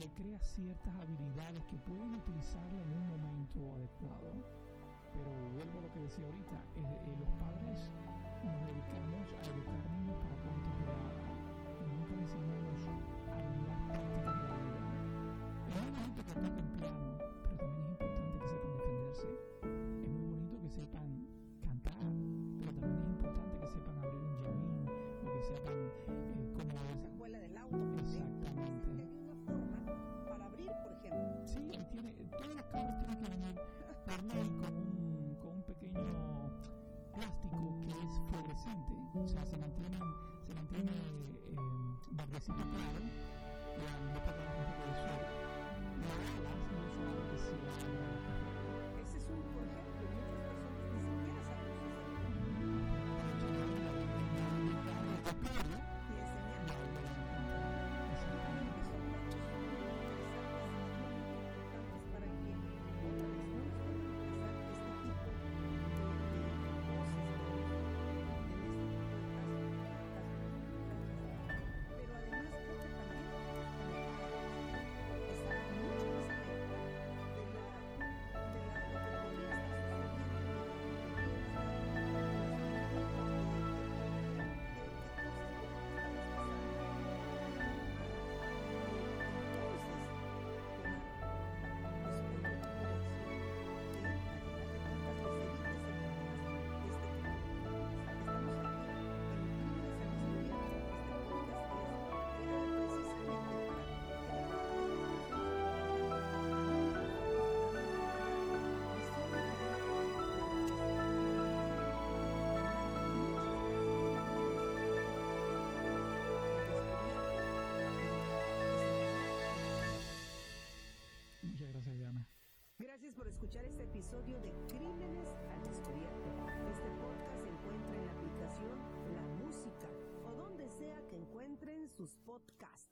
Le crea ciertas habilidades que pueden utilizarla en un momento adecuado. Pero vuelvo a lo que decía ahorita, eh, eh, los padres nos dedicamos a educar niños para puntos de y nunca les enseñamos habilidades prácticas de la vida. Es muy bonito que toquen piano, pero también es importante que sepan defenderse. Es muy bonito que sepan cantar, pero también es importante que sepan abrir un llavín o que sepan eh, por ejemplo. Sí, ahí tiene, todos los carros tienen que venir con un, con un pequeño plástico que es fluorescente, o sea, se mantiene, se mantiene eh, verdecito claro, escuchar este episodio de Crímenes al Descubierto. Este podcast se encuentra en la aplicación La Música o donde sea que encuentren sus podcasts.